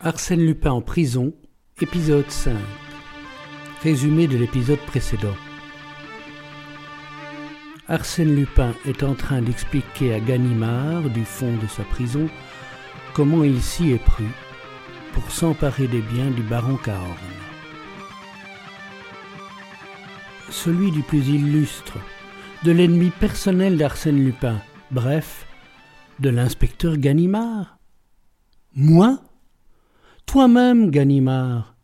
Arsène Lupin en prison, épisode 5. Résumé de l'épisode précédent. Arsène Lupin est en train d'expliquer à Ganimard, du fond de sa prison, comment il s'y est pris pour s'emparer des biens du baron Cahorn. Celui du plus illustre, de l'ennemi personnel d'Arsène Lupin, bref, de l'inspecteur Ganimard. Moi? Toi-même, Ganimard.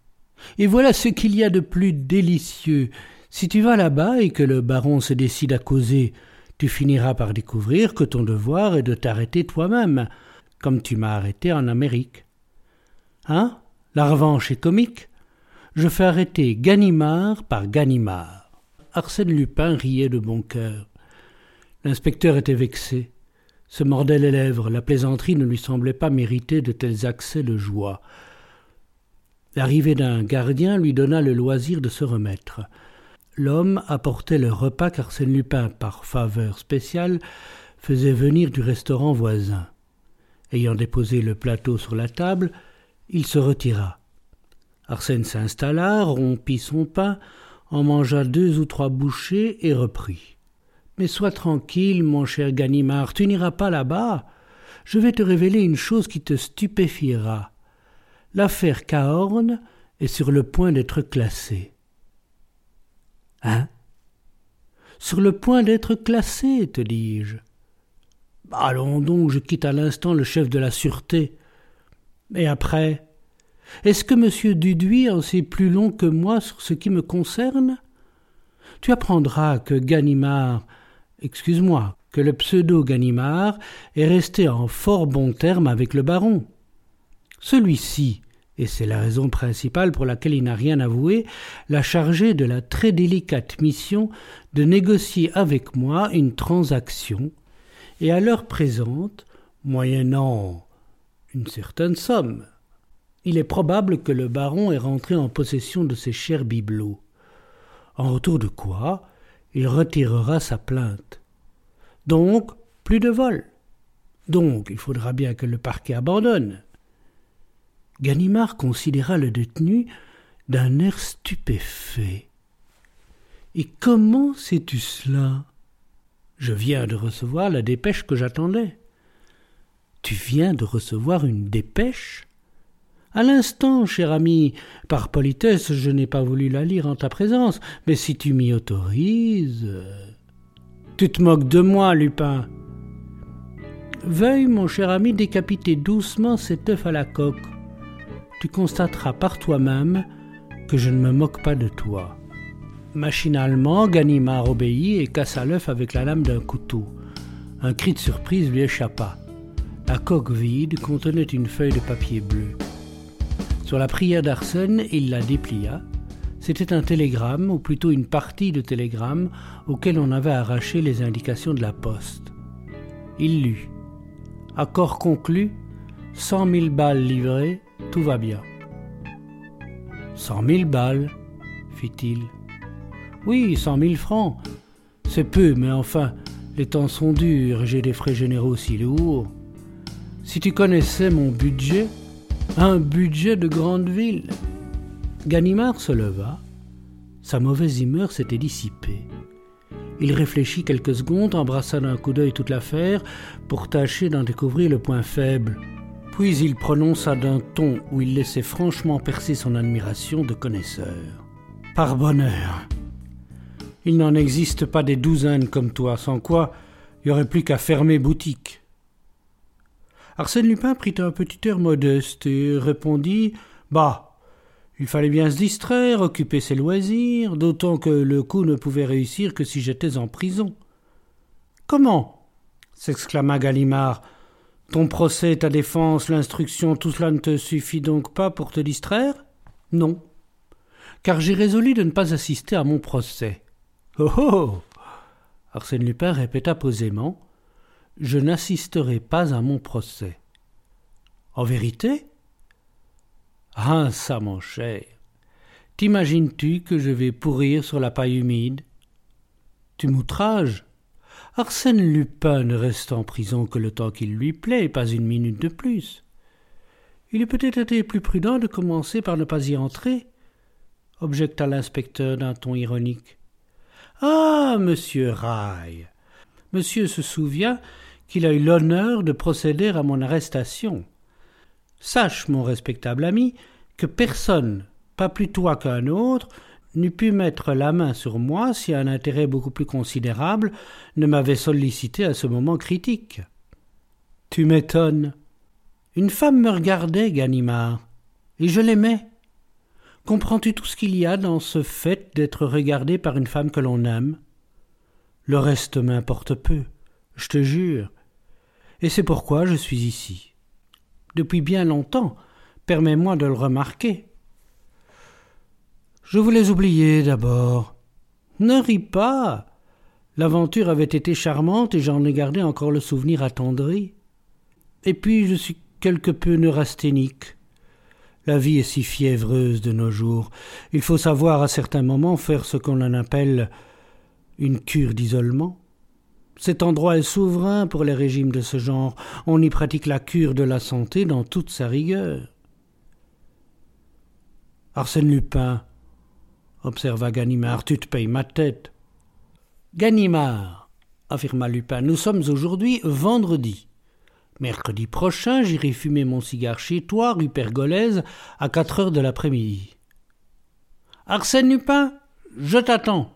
Et voilà ce qu'il y a de plus délicieux. Si tu vas là-bas et que le baron se décide à causer, tu finiras par découvrir que ton devoir est de t'arrêter toi-même, comme tu m'as arrêté en Amérique. Hein? La revanche est comique Je fais arrêter Ganimard par Ganimard. Arsène Lupin riait de bon cœur. L'inspecteur était vexé, se mordait les lèvres, la plaisanterie ne lui semblait pas mériter de tels accès de joie. L'arrivée d'un gardien lui donna le loisir de se remettre. L'homme apportait le repas qu'Arsène Lupin, par faveur spéciale, faisait venir du restaurant voisin. Ayant déposé le plateau sur la table, il se retira. Arsène s'installa, rompit son pain, en mangea deux ou trois bouchées et reprit. Mais sois tranquille, mon cher Ganimard, tu n'iras pas là-bas. Je vais te révéler une chose qui te stupéfiera l'affaire Cahorn est sur le point d'être classée. Hein? Sur le point d'être classée, te dis-je. Allons donc, je quitte à l'instant le chef de la sûreté. Et après Est-ce que M. Duduy en sait plus long que moi sur ce qui me concerne? Tu apprendras que Ganimard, excuse-moi, que le pseudo Ganimard est resté en fort bon terme avec le baron. Celui-ci, et c'est la raison principale pour laquelle il n'a rien avoué, l'a chargé de la très délicate mission de négocier avec moi une transaction, et à l'heure présente, moyennant une certaine somme, il est probable que le baron est rentré en possession de ses chers bibelots, en retour de quoi il retirera sa plainte. Donc, plus de vol. Donc, il faudra bien que le parquet abandonne. Ganimard considéra le détenu d'un air stupéfait. Et comment sais-tu cela? Je viens de recevoir la dépêche que j'attendais. Tu viens de recevoir une dépêche À l'instant, cher ami, par politesse, je n'ai pas voulu la lire en ta présence, mais si tu m'y autorises. Tu te moques de moi, Lupin. Veuille, mon cher ami, décapiter doucement cet œuf à la coque tu constateras par toi-même que je ne me moque pas de toi. Machinalement, Ganimard obéit et cassa l'œuf avec la lame d'un couteau. Un cri de surprise lui échappa. La coque vide contenait une feuille de papier bleu. Sur la prière d'Arsène, il la déplia. C'était un télégramme, ou plutôt une partie de télégramme, auquel on avait arraché les indications de la poste. Il lut. Accord conclu, cent mille balles livrées, tout va bien. Cent mille balles, fit-il. Oui, cent mille francs. C'est peu, mais enfin, les temps sont durs et j'ai des frais généraux si lourds. Si tu connaissais mon budget, un budget de grande ville. Ganimard se leva. Sa mauvaise humeur s'était dissipée. Il réfléchit quelques secondes, embrassa d'un coup d'œil toute l'affaire pour tâcher d'en découvrir le point faible. Puis il prononça d'un ton où il laissait franchement percer son admiration de connaisseur. Par bonheur. Il n'en existe pas des douzaines comme toi, sans quoi il n'y aurait plus qu'à fermer boutique. Arsène Lupin prit un petit air modeste et répondit Bah, il fallait bien se distraire, occuper ses loisirs, d'autant que le coup ne pouvait réussir que si j'étais en prison. Comment s'exclama Galimard ton procès, ta défense, l'instruction, tout cela ne te suffit donc pas pour te distraire? Non. Car j'ai résolu de ne pas assister à mon procès. Oh oh Arsène Lupin répéta posément Je n'assisterai pas à mon procès. En vérité? Ah, ça, mon cher T'imagines-tu que je vais pourrir sur la paille humide? Tu m'outrages Arsène Lupin ne reste en prison que le temps qu'il lui plaît, pas une minute de plus. Il eût peut-être été plus prudent de commencer par ne pas y entrer, objecta l'inspecteur d'un ton ironique. Ah, monsieur Raille. Monsieur se souvient qu'il a eu l'honneur de procéder à mon arrestation. Sache, mon respectable ami, que personne, pas plus toi qu'un autre, n'eût pu mettre la main sur moi si un intérêt beaucoup plus considérable ne m'avait sollicité à ce moment critique. Tu m'étonnes. Une femme me regardait, Ganimard, et je l'aimais. Comprends-tu tout ce qu'il y a dans ce fait d'être regardé par une femme que l'on aime? Le reste m'importe peu, je te jure. Et c'est pourquoi je suis ici. Depuis bien longtemps, permets-moi de le remarquer. Je voulais oublier d'abord. Ne ris pas. L'aventure avait été charmante et j'en ai gardé encore le souvenir attendri. Et puis je suis quelque peu neurasthénique. La vie est si fiévreuse de nos jours. Il faut savoir à certains moments faire ce qu'on en appelle une cure d'isolement. Cet endroit est souverain pour les régimes de ce genre. On y pratique la cure de la santé dans toute sa rigueur. Arsène Lupin, observa Ganimard, tu te payes ma tête. Ganimard, affirma Lupin, nous sommes aujourd'hui vendredi. Mercredi prochain, j'irai fumer mon cigare chez toi, rue Pergolèse, à quatre heures de l'après-midi. Arsène Lupin, je t'attends.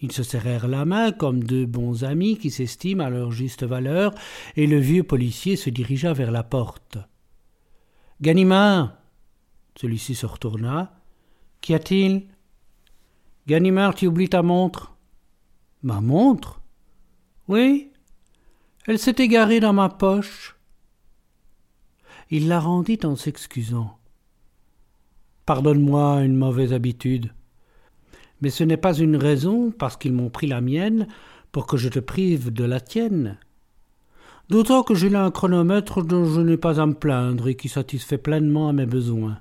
Ils se serrèrent la main comme deux bons amis qui s'estiment à leur juste valeur, et le vieux policier se dirigea vers la porte. Ganimard Celui-ci se retourna. Qu'y a-t-il? Ganimard, tu oublies ta montre Ma montre? Oui elle s'est égarée dans ma poche. Il la rendit en s'excusant. Pardonne-moi une mauvaise habitude. Mais ce n'est pas une raison, parce qu'ils m'ont pris la mienne, pour que je te prive de la tienne. D'autant que j'ai là un chronomètre dont je n'ai pas à me plaindre et qui satisfait pleinement à mes besoins.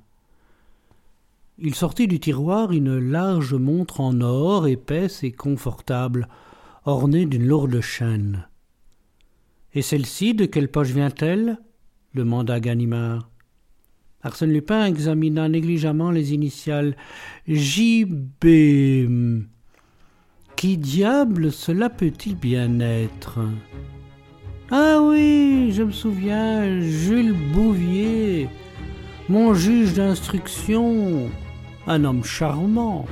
Il sortit du tiroir une large montre en or épaisse et confortable, ornée d'une lourde chaîne. Et celle-ci, de quelle poche vient-elle? demanda Ganimard. Arsène Lupin examina négligemment les initiales J.B. Qui diable cela peut-il bien être Ah oui, je me souviens, Jules Bouvier, mon juge d'instruction, un homme charmant.